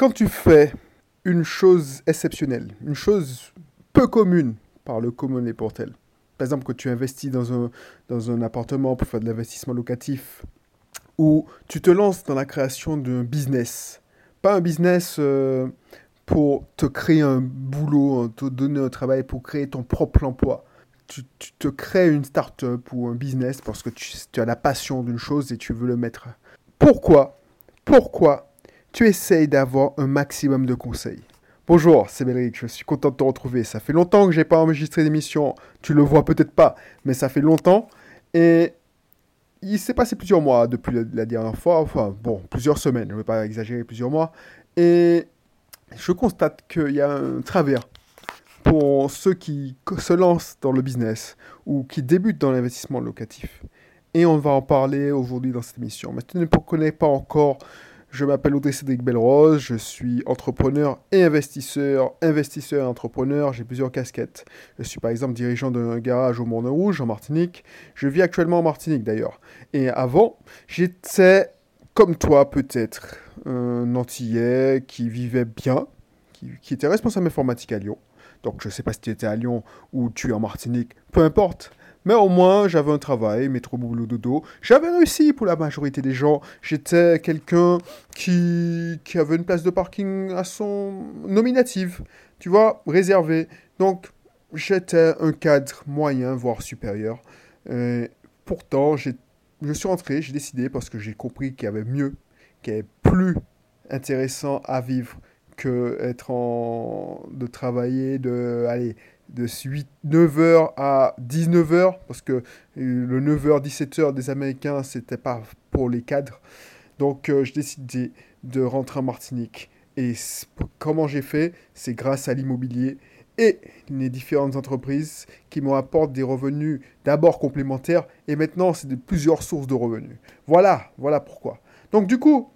quand tu fais une chose exceptionnelle, une chose peu commune par le commun des portels, par exemple que tu investis dans un, dans un appartement pour faire de l'investissement locatif, ou tu te lances dans la création d'un business, pas un business euh, pour te créer un boulot, te donner un travail, pour créer ton propre emploi. Tu, te crées une start-up ou un business parce que tu, tu as la passion d'une chose et tu veux le mettre. Pourquoi? Pourquoi tu essayes d'avoir un maximum de conseils. Bonjour, c'est Belric, je suis content de te retrouver. Ça fait longtemps que j'ai pas enregistré d'émission, tu le vois peut-être pas, mais ça fait longtemps. Et il s'est passé plusieurs mois depuis la dernière fois, enfin bon, plusieurs semaines, je ne vais pas exagérer, plusieurs mois. Et je constate qu'il y a un travers pour ceux qui se lancent dans le business ou qui débutent dans l'investissement locatif. Et on va en parler aujourd'hui dans cette émission. Mais tu ne connais pas encore je m'appelle Cédric Belrose, je suis entrepreneur et investisseur, investisseur et entrepreneur, j'ai plusieurs casquettes. Je suis par exemple dirigeant d'un garage au Moulin Rouge en Martinique. Je vis actuellement en Martinique d'ailleurs. Et avant, j'étais comme toi peut-être, un Antillais qui vivait bien, qui, qui était responsable informatique à Lyon. Donc je ne sais pas si tu étais à Lyon ou tu es en Martinique, peu importe. Mais au moins, j'avais un travail, métro, boulot, dodo. J'avais réussi pour la majorité des gens. J'étais quelqu'un qui, qui avait une place de parking à son nominative, tu vois, réservé. Donc, j'étais un cadre moyen, voire supérieur. pourtant, je suis rentré, j'ai décidé parce que j'ai compris qu'il y avait mieux, qu'il y avait plus intéressant à vivre que être en de travailler de allez de 9h à 19h, parce que le 9h, 17h des Américains, c'était pas pour les cadres. Donc, euh, j'ai décidé de rentrer en Martinique. Et comment j'ai fait? C'est grâce à l'immobilier et les différentes entreprises qui m'apportent des revenus d'abord complémentaires et maintenant c'est de plusieurs sources de revenus. Voilà, voilà pourquoi. Donc du coup,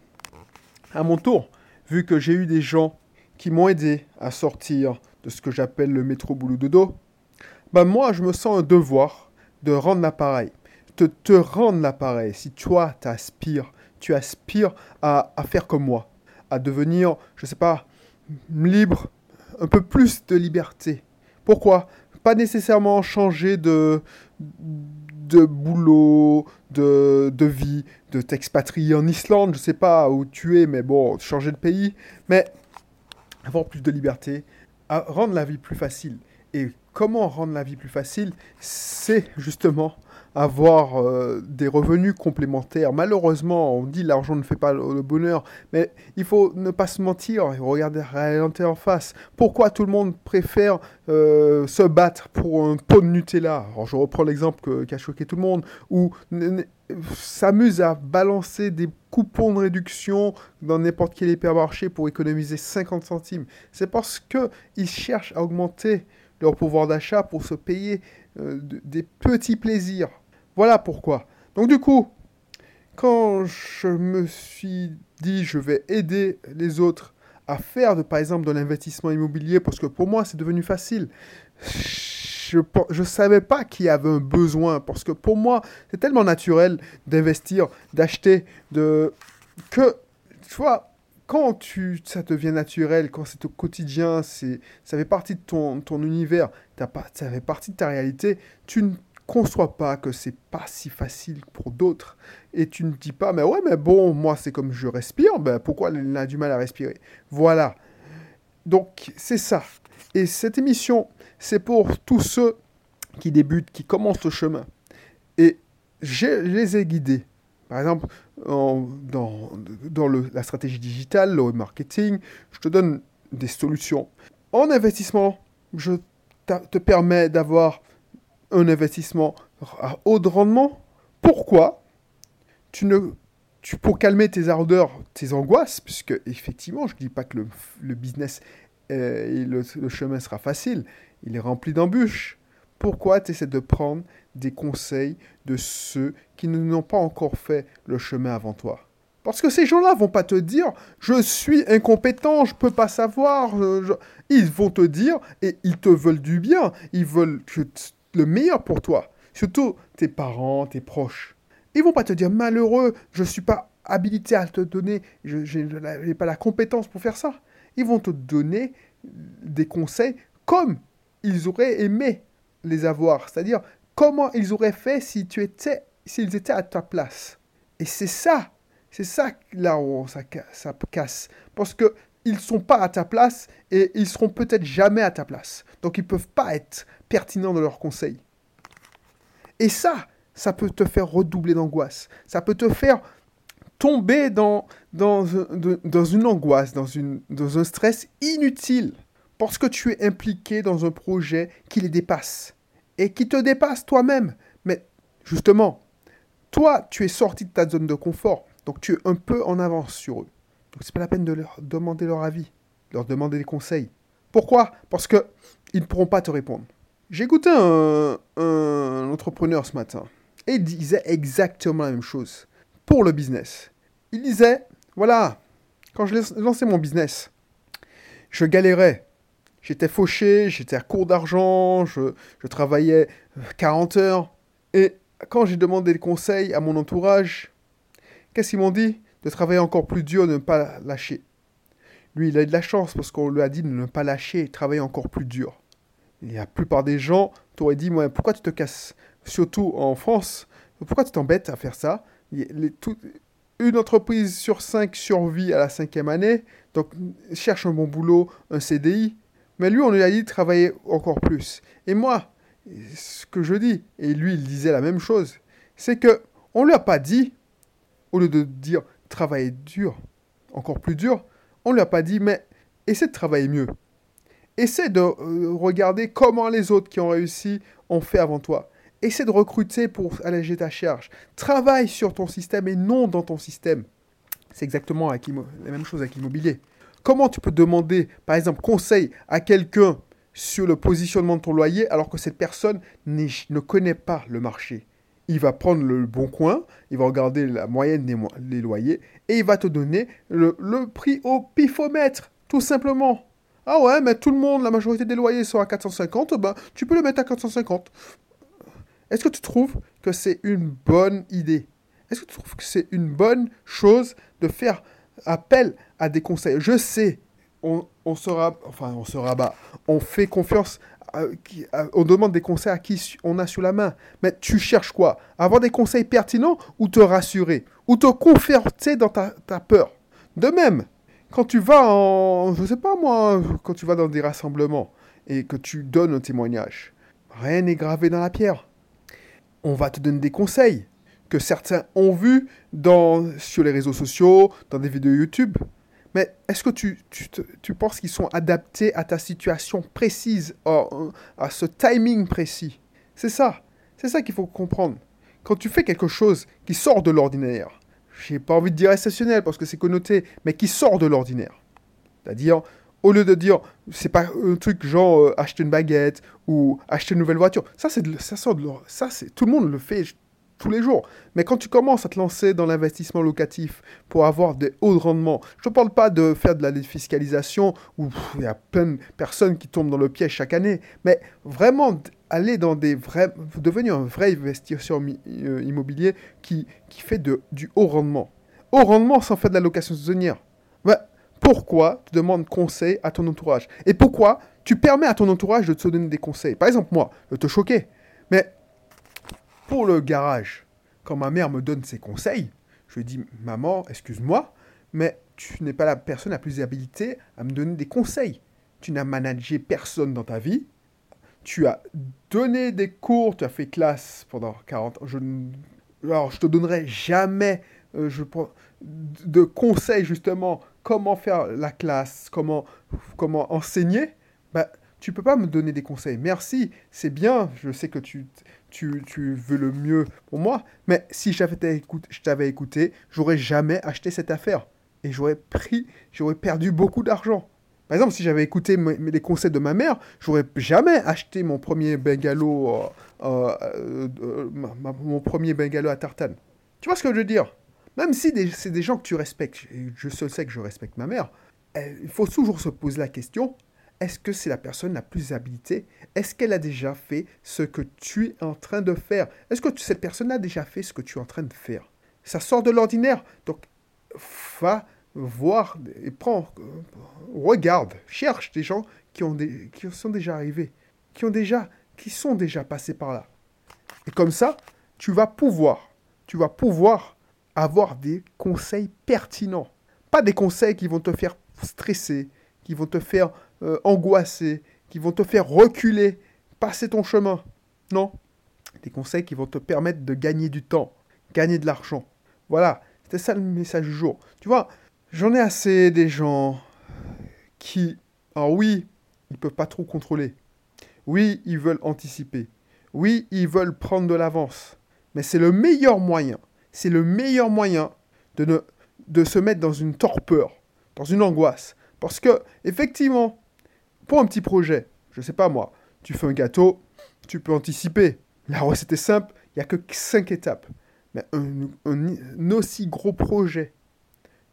à mon tour, vu que j'ai eu des gens qui m'ont aidé à sortir de ce que j'appelle le métro boulot dodo, bah moi je me sens un devoir de rendre l'appareil, de te rendre l'appareil. Si toi t'aspires, tu aspires à, à faire comme moi, à devenir, je sais pas, libre, un peu plus de liberté. Pourquoi? Pas nécessairement changer de, de boulot, de, de vie, de t'expatrier en Islande, je sais pas où tu es, mais bon, changer de pays, mais avoir plus de liberté, rendre la vie plus facile. Et comment rendre la vie plus facile? C'est justement avoir euh, des revenus complémentaires. Malheureusement, on dit l'argent ne fait pas le bonheur, mais il faut ne pas se mentir et regarder réalité en face. Pourquoi tout le monde préfère euh, se battre pour un pot de Nutella? Alors je reprends l'exemple qui a choqué tout le monde, ou s'amuse à balancer des coupons de réduction dans n'importe quel hypermarché pour économiser 50 centimes. C'est parce qu'ils cherchent à augmenter leur pouvoir d'achat pour se payer euh, des petits plaisirs. Voilà pourquoi. Donc du coup, quand je me suis dit je vais aider les autres à faire, par exemple, de l'investissement immobilier, parce que pour moi, c'est devenu facile. Je ne savais pas qu'il y avait un besoin, parce que pour moi, c'est tellement naturel d'investir, d'acheter, de... que, tu vois, quand tu, ça devient naturel, quand c'est au quotidien, c'est, ça fait partie de ton, univers, ça fait partie de ta réalité, tu ne conçois pas que c'est pas si facile pour d'autres. Et tu ne dis pas mais ouais mais bon moi c'est comme je respire ben pourquoi elle a du mal à respirer? Voilà. Donc c'est ça. Et cette émission c'est pour tous ceux qui débutent qui commencent le chemin. Et je les ai guidés. Par exemple dans, dans le, la stratégie digitale le marketing je te donne des solutions. En investissement je te permets d'avoir un investissement à haut de rendement, pourquoi tu ne tu, pour calmer tes ardeurs, tes angoisses, puisque effectivement, je ne dis pas que le, business euh, et le, chemin sera facile, il est rempli d'embûches. Pourquoi tu essaies de prendre des conseils de ceux qui n'ont pas encore fait le chemin avant toi? Parce que ces gens-là vont pas te dire je suis incompétent, je peux pas savoir. Ils vont te dire et ils te veulent du bien. Ils veulent que le meilleur pour toi. Surtout tes parents, tes proches. Ils vont pas te dire malheureux, je suis pas habilité à te donner, je n'ai pas la compétence pour faire ça. Ils vont te donner des conseils comme ils auraient aimé les avoir. C'est-à-dire, comment ils auraient fait si tu étais, s'ils étaient à ta place. Et c'est ça, c'est ça là où ça, ça casse. Parce que ils sont pas à ta place et ils seront peut-être jamais à ta place. Donc ils peuvent pas être pertinents dans leurs conseils. Et ça, ça peut te faire redoubler d'angoisse. Ça peut te faire tomber dans, dans, une angoisse, dans, dans un stress inutile. Parce que tu es impliqué dans un projet qui les dépasse. Et qui te dépasse toi-même. Mais justement, toi, tu es sorti de ta zone de confort. Donc tu es un peu en avance sur eux. Donc c'est pas la peine de leur demander leur avis, leur demander des conseils. Pourquoi? Parce que ils ne pourront pas te répondre. J'ai écouté un, un entrepreneur ce matin et il disait exactement la même chose pour le business. Il disait, voilà, quand je lançais mon business, je galérais. J'étais fauché, j'étais à court d'argent, je, travaillais 40 heures. Et quand j'ai demandé des conseils à mon entourage, qu'est-ce qu'ils m'ont dit? De travailler encore plus dur, de ne pas lâcher. Lui, il a eu de la chance parce qu'on lui a dit de ne pas lâcher, de travailler encore plus dur. La plupart des gens t'auraient dit, pourquoi tu te casses? Surtout en France, pourquoi tu t'embêtes à faire ça? Une entreprise sur cinq survit à la cinquième année, donc cherche un bon boulot, un CDI. Mais lui, on lui a dit de travailler encore plus. Et moi, ce que je dis, et lui, il disait la même chose, c'est que on lui a pas dit, au lieu de dire travailler dur, encore plus dur, on lui a pas dit, mais essaie de travailler mieux. Essaie de euh, regarder comment les autres qui ont réussi ont fait avant toi. Essaie de recruter pour alléger ta charge. Travaille sur ton système et non dans ton système. C'est exactement la même chose avec l'immobilier. Comment tu peux demander, par exemple, conseil à quelqu'un sur le positionnement de ton loyer alors que cette personne ne connaît pas le marché? Il va prendre le bon coin, il va regarder la moyenne des, loyers et il va te donner le, le, prix au pifomètre, tout simplement. Ah ouais, mais tout le monde, la majorité des loyers sont à 450, ben tu peux le mettre à 450. Est-ce que tu trouves que c'est une bonne idée? Est-ce que tu trouves que c'est une bonne chose de faire appel à des conseils? Je sais, on, on sera, enfin on se rabat, on fait confiance on demande des conseils à qui on a sous la main. Mais tu cherches quoi? Avoir des conseils pertinents ou te rassurer? Ou te conforter dans ta, ta, peur? De même, quand tu vas en... Je sais pas moi, quand tu vas dans des rassemblements et que tu donnes un témoignage, rien n'est gravé dans la pierre on va te donner des conseils que certains ont vus sur les réseaux sociaux, dans des vidéos YouTube. Mais est-ce que tu, tu, penses qu'ils sont adaptés à ta situation précise, à ce timing précis? C'est ça. C'est ça qu'il faut comprendre. Quand tu fais quelque chose qui sort de l'ordinaire, j'ai pas envie de dire exceptionnel parce que c'est connoté, mais qui sort de l'ordinaire. C'est-à-dire, au lieu de dire, c'est pas un truc genre euh, acheter une baguette ou acheter une nouvelle voiture. Ça, c'est ça sort de ça, c'est tout le monde le fait tous les jours. Mais quand tu commences à te lancer dans l'investissement locatif pour avoir des hauts rendements, je ne parle pas de faire de la défiscalisation où il y a plein de personnes qui tombent dans le piège chaque année, mais vraiment aller dans des vrais, devenir un vrai investisseur euh, immobilier qui, qui fait de, du haut rendement. Haut rendement sans faire de la location saisonnière. Bah, pourquoi tu demandes conseil à ton entourage? Et pourquoi tu permets à ton entourage de te donner des conseils? Par exemple, moi, je te choquer, mais pour le garage, quand ma mère me donne ses conseils, je lui dis Maman, excuse-moi, mais tu n'es pas la personne la plus habilitée à me donner des conseils. Tu n'as managé personne dans ta vie. Tu as donné des cours, tu as fait classe pendant 40 ans. Je, alors, je te donnerai jamais euh, de conseils justement comment faire la classe, comment, comment enseigner, bah, tu peux pas me donner des conseils. Merci, c'est bien, je sais que tu, tu, tu, veux le mieux pour moi, mais si j'avais je t'avais écouté, j'aurais jamais acheté cette affaire. Et j'aurais pris, j'aurais perdu beaucoup d'argent. Par exemple, si j'avais écouté les conseils de ma mère, j'aurais jamais acheté mon premier bungalow, euh, euh, euh, mon premier bungalow à Tartane. Tu vois ce que je veux dire? Même si c'est des gens que tu respectes, je sais que je respecte ma mère, il faut toujours se poser la question, est-ce que c'est la personne la plus habilitée? Est-ce qu'elle a déjà fait ce que tu es en train de faire? Est-ce que cette personne a déjà fait ce que tu es en train de faire? Ça sort de l'ordinaire. Donc, va voir et prend, regarde, cherche des gens qui, ont des, qui sont déjà arrivés, qui, ont déjà, qui sont déjà passés par là. Et comme ça, tu vas pouvoir, tu vas pouvoir avoir des conseils pertinents. Pas des conseils qui vont te faire stresser, qui vont te faire euh, angoisser, qui vont te faire reculer, passer ton chemin. Non. Des conseils qui vont te permettre de gagner du temps, gagner de l'argent. Voilà, c'était ça le message du jour. Tu vois, j'en ai assez des gens qui, alors oui, ils peuvent pas trop contrôler. Oui, ils veulent anticiper. Oui, ils veulent prendre de l'avance. Mais c'est le meilleur moyen. C'est le meilleur moyen de, ne, de se mettre dans une torpeur, dans une angoisse. Parce que, effectivement, pour un petit projet, je sais pas moi, tu fais un gâteau, tu peux anticiper. La recette est simple, il n'y a que 5 étapes. Mais un, aussi gros projet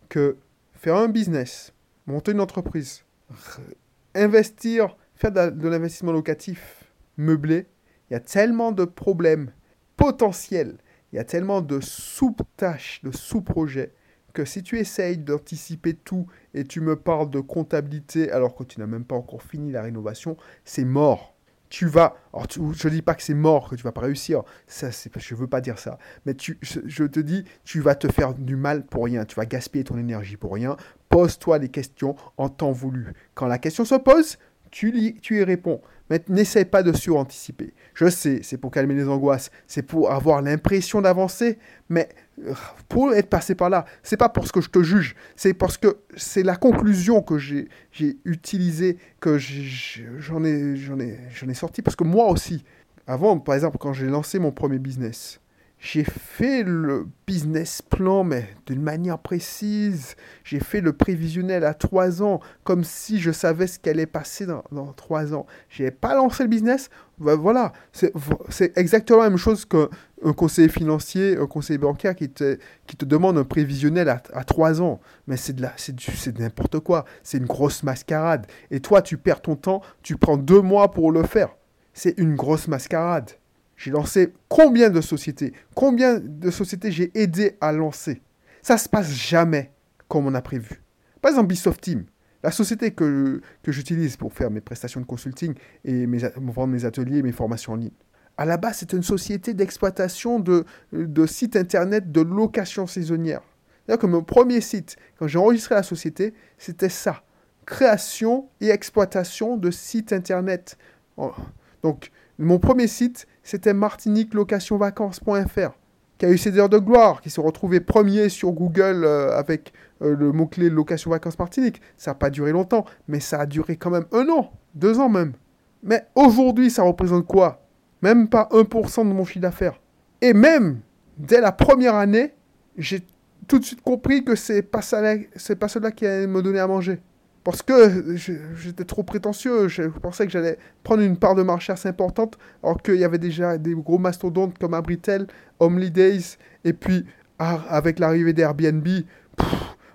que faire un business, monter une entreprise, investir, faire de, l'investissement locatif meublé, il y a tellement de problèmes potentiels, il y a tellement de sous-tâches, de sous-projets, que si tu essayes d'anticiper tout et tu me parles de comptabilité alors que tu n'as même pas encore fini la rénovation, c'est mort tu vas. Alors, je ne dis pas que c'est mort, que tu vas pas réussir. Ça, je ne veux pas dire ça. Mais tu, je, te dis, tu vas te faire du mal pour rien. Tu vas gaspiller ton énergie pour rien. Pose-toi des questions en temps voulu. Quand la question se pose, tu, tu y réponds. Mais n'essaie pas de suranticiper. Je sais, c'est pour calmer les angoisses, c'est pour avoir l'impression d'avancer, mais euh, pour être passé par là, c'est pas parce que je te juge, c'est parce que c'est la conclusion que j'ai utilisée, que j'en ai, ai, ai sorti, parce que moi aussi, avant, par exemple, quand j'ai lancé mon premier business, j'ai fait le business plan, mais d'une manière précise. J'ai fait le prévisionnel à trois ans, comme si je savais ce qui allait passer dans, trois ans. Je n'ai pas lancé le business. Ben voilà, c'est exactement la même chose qu'un conseiller financier, un conseiller bancaire qui te, qui te demande un prévisionnel à, trois ans. Mais c'est de, de n'importe quoi. C'est une grosse mascarade. Et toi, tu perds ton temps, tu prends deux mois pour le faire. C'est une grosse mascarade. J'ai lancé combien de sociétés? Combien de sociétés j'ai aidé à lancer? Ça se passe jamais comme on a prévu. Par exemple, Bisoft Team, la société que, que j'utilise pour faire mes prestations de consulting et vendre mes ateliers et mes formations en ligne. À la base, c'est une société d'exploitation de, de sites internet de location saisonnière. C'est-à-dire que mon premier site, quand j'ai enregistré la société, c'était ça. Création et exploitation de sites internet. Donc, mon premier site, c'était martiniquelocationvacances.fr, qui a eu ses heures de gloire, qui s'est retrouvé premier sur Google euh, avec euh, le mot-clé location vacances Martinique. Ça n'a pas duré longtemps, mais ça a duré quand même un an, deux ans même. Mais aujourd'hui, ça représente quoi? Même pas 1% de mon chiffre d'affaires. Et même, dès la première année, j'ai tout de suite compris que c'est pas, pas cela qui allait me donner à manger. Parce que j'étais trop prétentieux, je pensais que j'allais prendre une part de marché assez importante, alors qu'il y avait déjà des gros mastodontes comme Abritel, Homely Days, et puis ah, avec l'arrivée d'Airbnb,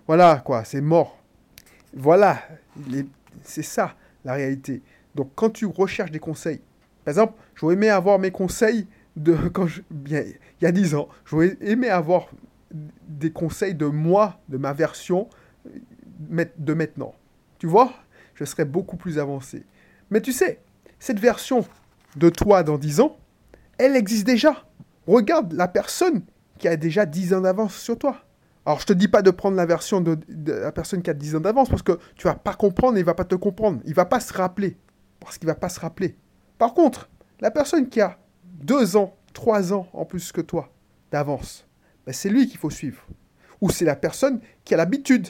voilà quoi, c'est mort. Voilà, c'est ça la réalité. Donc quand tu recherches des conseils, par exemple, j'aurais aimé avoir mes conseils de quand bien, il y a 10 ans, j'aurais aimé avoir des conseils de moi, de ma version de maintenant. Tu vois, je serais beaucoup plus avancé. Mais tu sais, cette version de toi dans 10 ans, elle existe déjà. Regarde la personne qui a déjà 10 ans d'avance sur toi. Alors, je te dis pas de prendre la version de, la personne qui a 10 ans d'avance parce que tu vas pas comprendre et il va pas te comprendre. Il va pas se rappeler. Parce qu'il va pas se rappeler. Par contre, la personne qui a 2 ans, 3 ans en plus que toi d'avance, ben, c'est lui qu'il faut suivre. Ou c'est la personne qui a l'habitude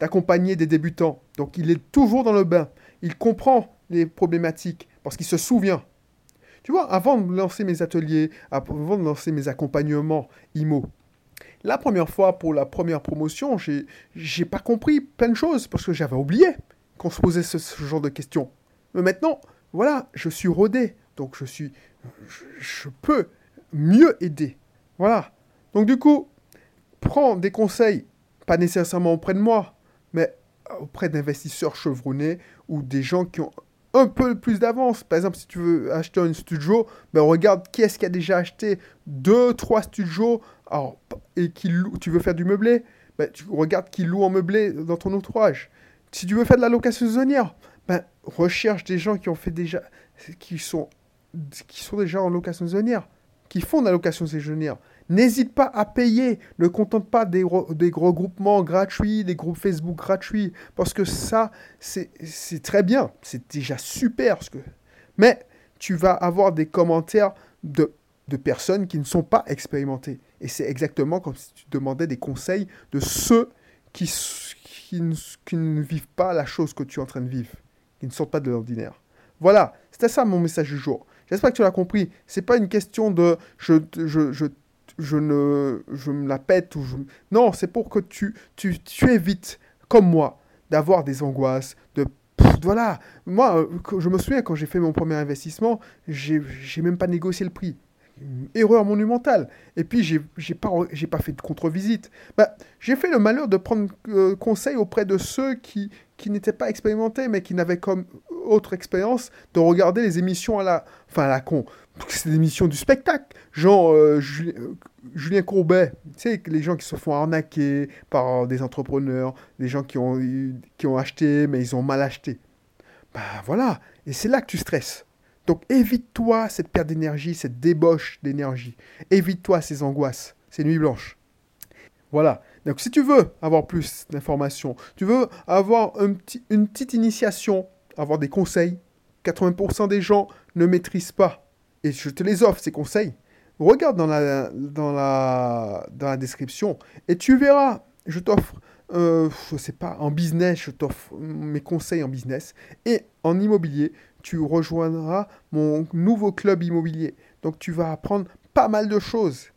d'accompagner des débutants. Donc il est toujours dans le bain. Il comprend les problématiques parce qu'il se souvient. Tu vois, avant de lancer mes ateliers, avant de lancer mes accompagnements IMO, la première fois pour la première promotion, j'ai, j'ai pas compris plein de choses parce que j'avais oublié qu'on se posait ce, genre de questions. Mais maintenant, voilà, je suis rodé, donc je suis, je peux mieux aider. Voilà. Donc du coup, prends des conseils, pas nécessairement auprès de moi, mais auprès d'investisseurs chevronnés ou des gens qui ont un peu plus d'avance. Par exemple, si tu veux acheter un studio, ben regarde qui est-ce qui a déjà acheté deux, trois studios alors, et qui tu veux faire du meublé. ben, tu regardes qui loue en meublé dans ton entourage. Si tu veux faire de la location saisonnière, ben, recherche des gens qui ont déjà, qui sont, qui sont déjà en location saisonnière, qui font de la location saisonnière. N'hésite pas à payer. Ne contente pas des, des regroupements gratuits, des groupes Facebook gratuits, parce que ça, c'est très bien. C'est déjà super. Que... Mais tu vas avoir des commentaires de, de personnes qui ne sont pas expérimentées. Et c'est exactement comme si tu demandais des conseils de ceux qui, qui, ne, qui ne vivent pas la chose que tu es en train de vivre, qui ne sortent pas de l'ordinaire. Voilà, c'était ça mon message du jour. J'espère que tu l'as compris. C'est pas une question de je, je, je, je, ne, je me la pète ou je... Non, c'est pour que tu, tu, tu évites, comme moi, d'avoir des angoisses, de voilà, moi, euh, je me souviens quand j'ai fait mon premier investissement, j'ai même pas négocié le prix erreur monumentale. Et puis, j'ai pas, pas fait de contre-visite. Bah, j'ai fait le malheur de prendre euh, conseil auprès de ceux qui, qui n'étaient pas expérimentés, mais qui n'avaient comme autre expérience de regarder les émissions à la, enfin à la con. C'est des émissions du spectacle. Genre euh, euh, Julien, Courbet, tu sais, les gens qui se font arnaquer par des entrepreneurs, des gens qui ont, qui ont acheté, mais ils ont mal acheté. Bah voilà, et c'est là que tu stresses. Donc évite-toi cette perte d'énergie, cette débauche d'énergie. Évite-toi ces angoisses, ces nuits blanches. Voilà. Donc si tu veux avoir plus d'informations, tu veux avoir une petite initiation, avoir des conseils, 80% des gens ne maîtrisent pas. Et je te les offre, ces conseils. Regarde dans la, dans la, dans la description et tu verras. Je t'offre, euh, je sais pas, en business, je t'offre mes conseils en business. Et en immobilier, tu rejoindras mon nouveau club immobilier. Donc tu vas apprendre pas mal de choses.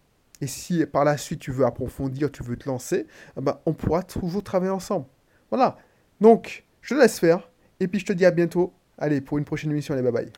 Et si par la suite tu veux approfondir, tu veux te lancer, eh ben, on pourra toujours travailler ensemble. Voilà. Donc, je te laisse faire. Et puis je te dis à bientôt. Allez, pour une prochaine émission. Allez, bye bye.